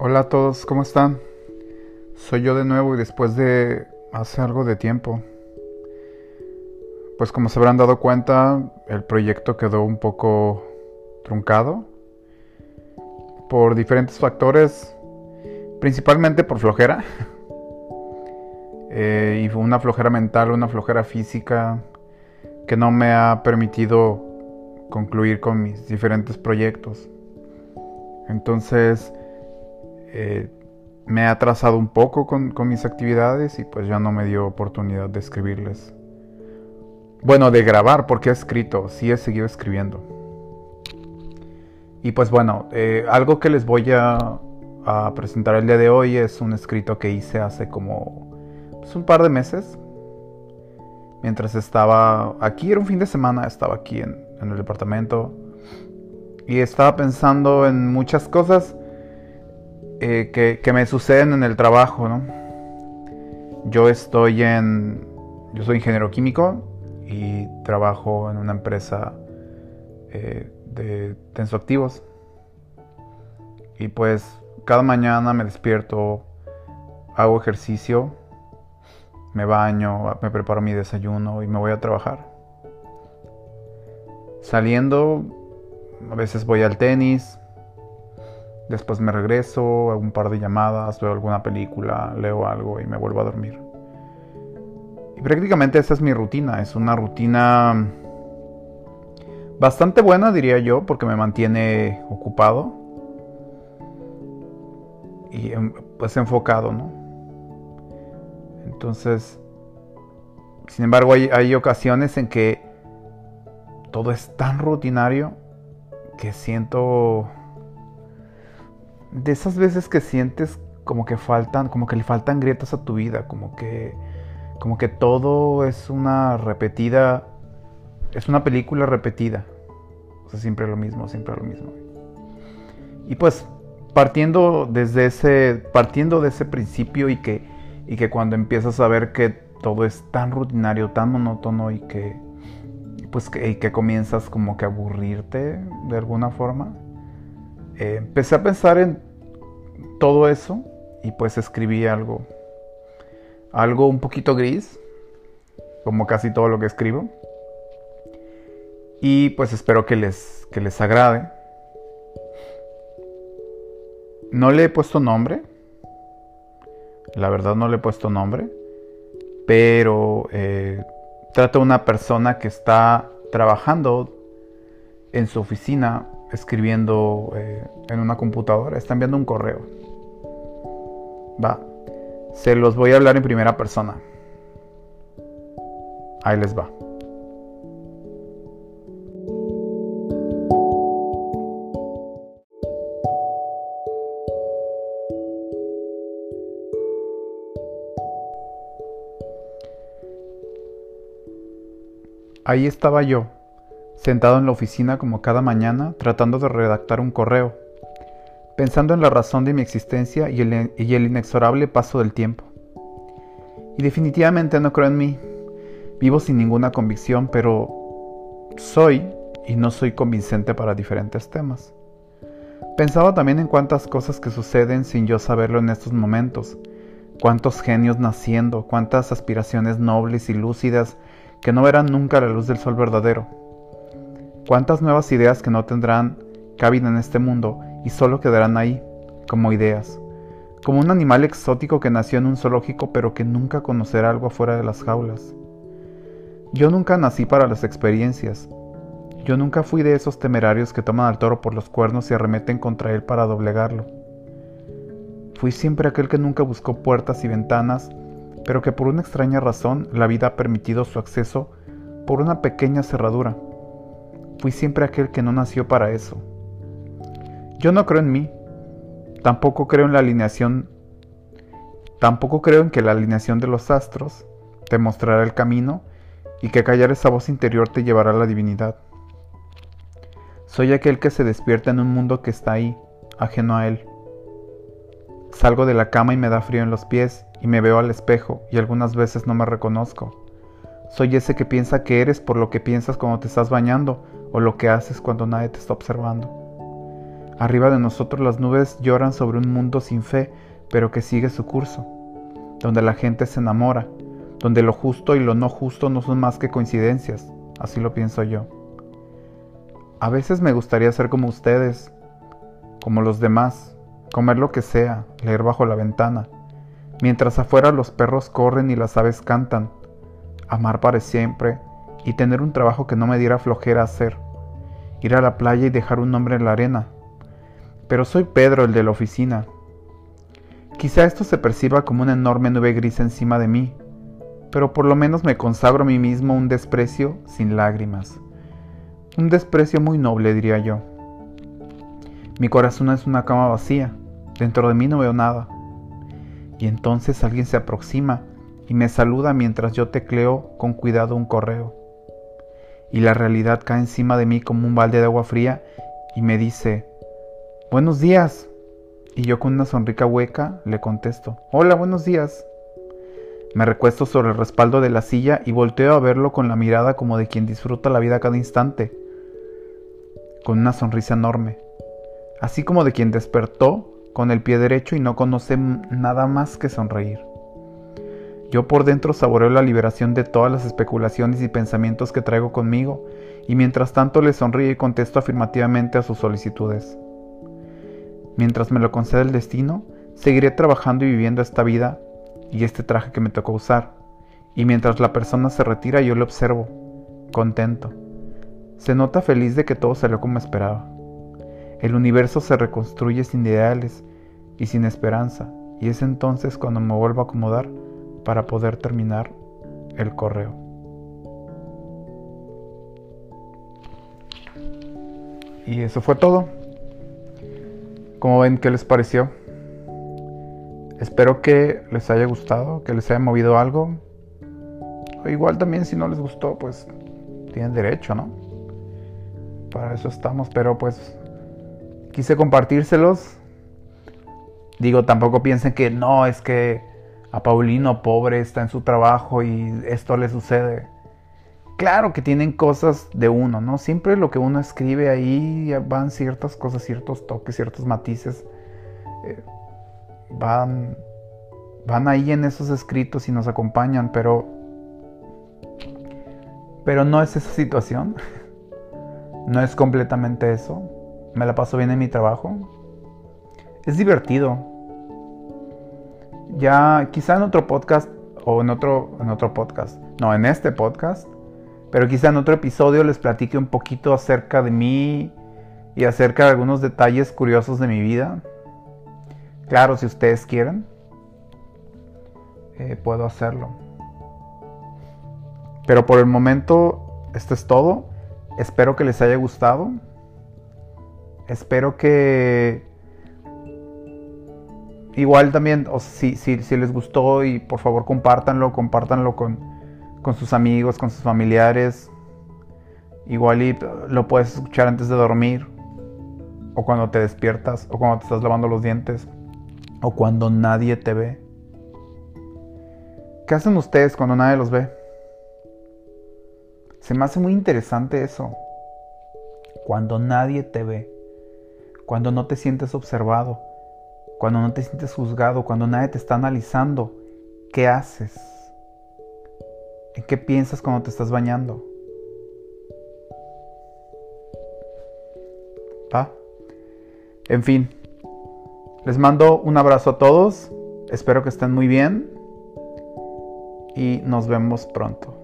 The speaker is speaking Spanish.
Hola a todos, ¿cómo están? Soy yo de nuevo y después de hace algo de tiempo. Pues como se habrán dado cuenta, el proyecto quedó un poco truncado por diferentes factores, principalmente por flojera. Eh, y una flojera mental, una flojera física que no me ha permitido concluir con mis diferentes proyectos. Entonces, eh, me ha atrasado un poco con, mis actividades y pues ya no me dio oportunidad de escribirles. Bueno, de grabar, porque he escrito, sí he seguido escribiendo. Y pues bueno, eh, algo que les voy a, presentar el día de hoy es un escrito que hice hace como pues, un par de meses. Mientras estaba aquí, era un fin de semana, estaba aquí en, en el departamento. Y estaba pensando en muchas cosas eh, que, me suceden en el trabajo, ¿no? Yo estoy en. Yo soy ingeniero químico y trabajo en una empresa eh, de tensoactivos. Y pues cada mañana me despierto, hago ejercicio, me baño, me preparo mi desayuno y me voy a trabajar. Saliendo, a veces voy al tenis, Después me regreso, hago un par de llamadas, veo alguna película, leo algo y me vuelvo a dormir. Y prácticamente esa es mi rutina. Es una rutina bastante buena, diría yo, porque me mantiene ocupado y em, pues enfocado, ¿no? Entonces, sin embargo, hay, hay ocasiones en que todo es tan rutinario que siento de esas veces que sientes como que faltan, como que le faltan grietas a tu vida, como que, como que todo es una repetida, es una película repetida. O sea, siempre lo mismo, siempre lo mismo. Y pues, partiendo desde ese, partiendo de ese principio y que, y que cuando empiezas a ver que todo es tan rutinario, tan monótono y que, pues, que, y que comienzas como que a aburrirte de alguna forma, empecé a pensar en todo eso y pues escribí algo, algo un poquito gris, como casi todo lo que escribo. Y pues espero que les, que les agrade. No le he puesto nombre, la verdad no le he puesto nombre, pero eh, trata de una persona que está trabajando en su oficina escribiendo eh, en una computadora, está enviando un correo. Va, se los voy a hablar en primera persona. Ahí les va. Ahí estaba yo, sentado en la oficina como cada mañana tratando de redactar un correo, pensando en la razón de mi existencia y el, inexorable paso del tiempo. Y definitivamente no creo en mí. Vivo sin ninguna convicción, pero soy y no soy convincente para diferentes temas. Pensaba también en cuántas cosas que suceden sin yo saberlo en estos momentos, cuántos genios naciendo, cuántas aspiraciones nobles y lúcidas que no verán nunca la luz del sol verdadero ¿Cuántas nuevas ideas que no tendrán cabida en este mundo y solo quedarán ahí, como ideas? Como un animal exótico que nació en un zoológico pero que nunca conocerá algo fuera de las jaulas. Yo nunca nací para las experiencias. Yo nunca fui de esos temerarios que toman al toro por los cuernos y arremeten contra él para doblegarlo. Fui siempre aquel que nunca buscó puertas y ventanas, pero que por una extraña razón la vida ha permitido su acceso por una pequeña cerradura Fui siempre aquel que no nació para eso. Yo no creo en mí. Tampoco creo en la alineación. Tampoco creo en que la alineación de los astros te mostrará el camino y que callar esa voz interior te llevará a la divinidad. Soy aquel que se despierta en un mundo que está ahí, ajeno a él. Salgo de la cama y me da frío en los pies y me veo al espejo y algunas veces no me reconozco. Soy ese que piensa que eres por lo que piensas cuando te estás bañando o lo que haces cuando nadie te está observando. Arriba de nosotros las nubes lloran sobre un mundo sin fe, pero que sigue su curso, donde la gente se enamora, donde lo justo y lo no justo no son más que coincidencias, así lo pienso yo. A veces me gustaría ser como ustedes, como los demás, comer lo que sea, leer bajo la ventana, mientras afuera los perros corren y las aves cantan, amar para siempre y tener un trabajo que no me diera flojera hacer, ir a la playa y dejar un nombre en la arena. Pero soy Pedro, el de la oficina. Quizá esto se perciba como una enorme nube gris encima de mí, pero por lo menos me consagro a mí mismo un desprecio sin lágrimas. Un desprecio muy noble, diría yo. Mi corazón es una cama vacía, dentro de mí no veo nada. Y entonces alguien se aproxima y me saluda mientras yo tecleo con cuidado un correo. Y la realidad cae encima de mí como un balde de agua fría y me dice, Buenos días. Y yo con una sonrisa hueca le contesto, Hola, buenos días. Me recuesto sobre el respaldo de la silla y volteo a verlo con la mirada como de quien disfruta la vida cada instante, con una sonrisa enorme, así como de quien despertó con el pie derecho y no conoce nada más que sonreír. Yo por dentro saboreo la liberación de todas las especulaciones y pensamientos que traigo conmigo, y mientras tanto le sonrío y contesto afirmativamente a sus solicitudes. Mientras me lo concede el destino, seguiré trabajando y viviendo esta vida y este traje que me tocó usar. Y mientras la persona se retira yo lo observo, contento. Se nota feliz de que todo salió como esperaba. El universo se reconstruye sin ideales y sin esperanza, y es entonces cuando me vuelvo a acomodar para poder terminar el correo. Y eso fue todo. ¿Cómo ven? ¿Qué les pareció? Espero que les haya gustado, que les haya movido algo. O igual también si no les gustó, pues tienen derecho, ¿no? Para eso estamos, pero pues quise compartírselos. Digo, tampoco piensen que no, es que a Paulino pobre está en su trabajo y esto le sucede. Claro que tienen cosas de uno, ¿no? Siempre lo que uno escribe ahí van ciertas cosas, ciertos toques, ciertos matices. Eh, van, van ahí en esos escritos y nos acompañan, pero, pero no es esa situación. No es completamente eso. Me la paso bien en mi trabajo. Es divertido. Ya quizá en otro podcast o en otro, en otro podcast. No, en este podcast. Pero quizá en otro episodio les platique un poquito acerca de mí y acerca de algunos detalles curiosos de mi vida. Claro, si ustedes quieren, eh, puedo hacerlo. Pero por el momento, esto es todo. Espero que les haya gustado. Espero que igual también, o si, si, les gustó y por favor compártanlo, compártanlo con, con sus amigos, con sus familiares. Igual y lo puedes escuchar antes de dormir, o cuando te despiertas, o cuando te estás lavando los dientes o cuando nadie te ve. ¿Qué hacen ustedes cuando nadie los ve? Se me hace muy interesante eso. Cuando nadie te ve, cuando no te sientes observado, cuando no te sientes juzgado, cuando nadie te está analizando, ¿qué haces? ¿En qué piensas cuando te estás bañando? ¿Va? En fin, les mando un abrazo a todos, espero que estén muy bien y nos vemos pronto.